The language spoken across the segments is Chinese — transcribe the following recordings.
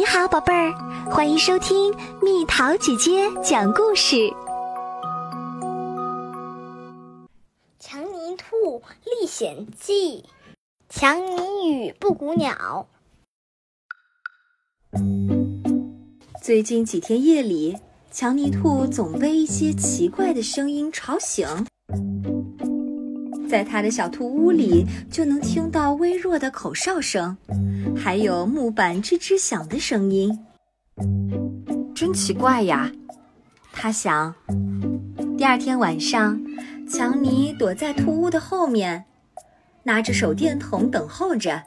你好，宝贝儿，欢迎收听蜜桃姐姐讲故事。《强尼兔历险记》，强尼与布谷鸟。最近几天夜里，强尼兔总被一些奇怪的声音吵醒。在他的小兔屋里，就能听到微弱的口哨声，还有木板吱吱响的声音。真奇怪呀，他想。第二天晚上，强尼躲在兔屋的后面，拿着手电筒等候着。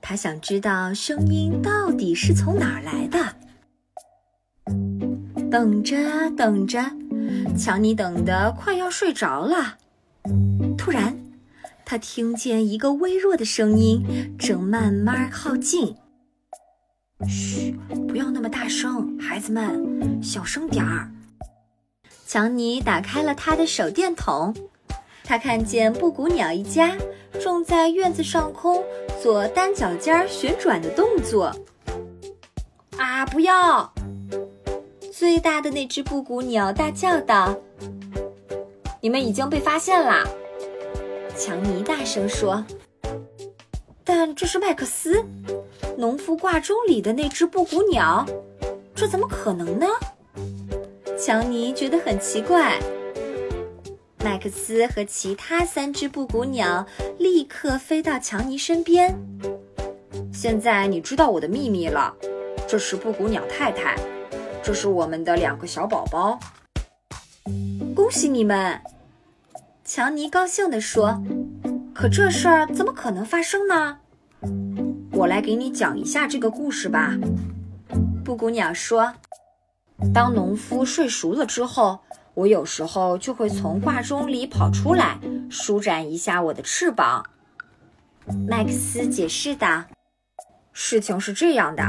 他想知道声音到底是从哪儿来的。等着等着，强尼等得快要睡着了。他听见一个微弱的声音正慢慢靠近。嘘，不要那么大声，孩子们，小声点儿。强尼打开了他的手电筒，他看见布谷鸟一家正在院子上空做单脚尖旋转的动作。啊，不要！最大的那只布谷鸟大叫道：“你们已经被发现啦！”强尼大声说：“但这是麦克斯，农夫挂钟里的那只布谷鸟，这怎么可能呢？”强尼觉得很奇怪。麦克斯和其他三只布谷鸟立刻飞到强尼身边。现在你知道我的秘密了，这是布谷鸟太太，这是我们的两个小宝宝。恭喜你们！强尼高兴地说：“可这事儿怎么可能发生呢？”我来给你讲一下这个故事吧。布谷鸟说：“当农夫睡熟了之后，我有时候就会从挂钟里跑出来，舒展一下我的翅膀。”麦克斯解释道：“事情是这样的，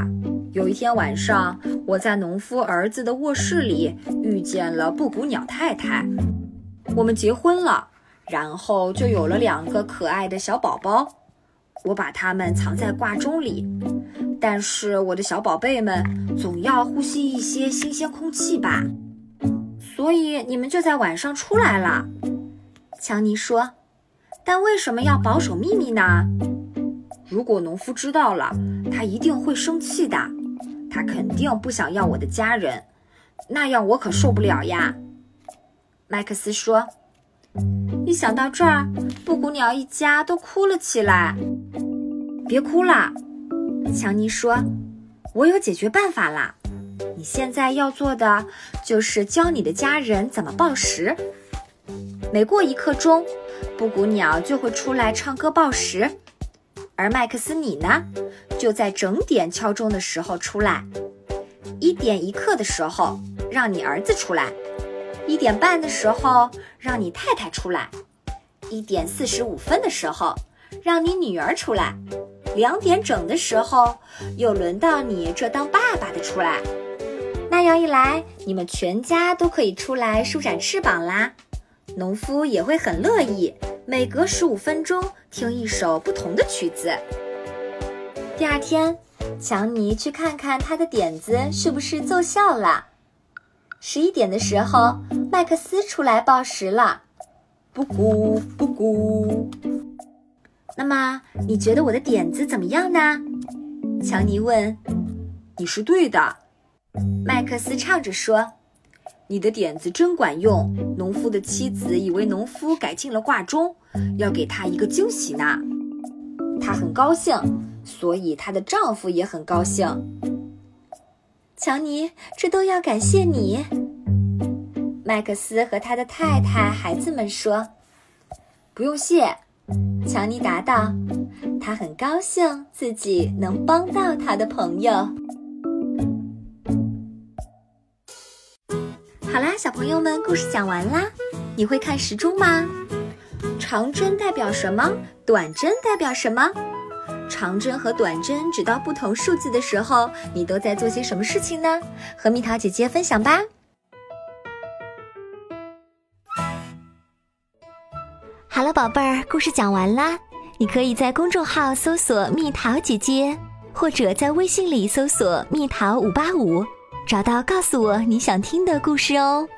有一天晚上，我在农夫儿子的卧室里遇见了布谷鸟太太，我们结婚了。”然后就有了两个可爱的小宝宝，我把它们藏在挂钟里。但是我的小宝贝们总要呼吸一些新鲜空气吧，所以你们就在晚上出来了。强尼说：“但为什么要保守秘密呢？如果农夫知道了，他一定会生气的。他肯定不想要我的家人，那样我可受不了呀。”麦克斯说。一想到这儿，布谷鸟一家都哭了起来。别哭了，强尼说：“我有解决办法啦！你现在要做的就是教你的家人怎么报时。每过一刻钟，布谷鸟就会出来唱歌报时，而麦克斯你呢，就在整点敲钟的时候出来。一点一刻的时候，让你儿子出来。”一点半的时候，让你太太出来；一点四十五分的时候，让你女儿出来；两点整的时候，又轮到你这当爸爸的出来。那样一来，你们全家都可以出来舒展翅膀啦。农夫也会很乐意，每隔十五分钟听一首不同的曲子。第二天，强尼去看看他的点子是不是奏效了。十一点的时候，麦克斯出来报时了。布谷布谷。那么你觉得我的点子怎么样呢？强尼问。你是对的，麦克斯唱着说。你的点子真管用。农夫的妻子以为农夫改进了挂钟，要给他一个惊喜呢。她很高兴，所以她的丈夫也很高兴。强尼，这都要感谢你。麦克斯和他的太太、孩子们说：“不用谢。”强尼答道：“他很高兴自己能帮到他的朋友。”好啦，小朋友们，故事讲完啦。你会看时钟吗？长针代表什么？短针代表什么？长针和短针指到不同数字的时候，你都在做些什么事情呢？和蜜桃姐姐分享吧。好了，宝贝儿，故事讲完啦。你可以在公众号搜索“蜜桃姐姐”，或者在微信里搜索“蜜桃五八五”，找到告诉我你想听的故事哦。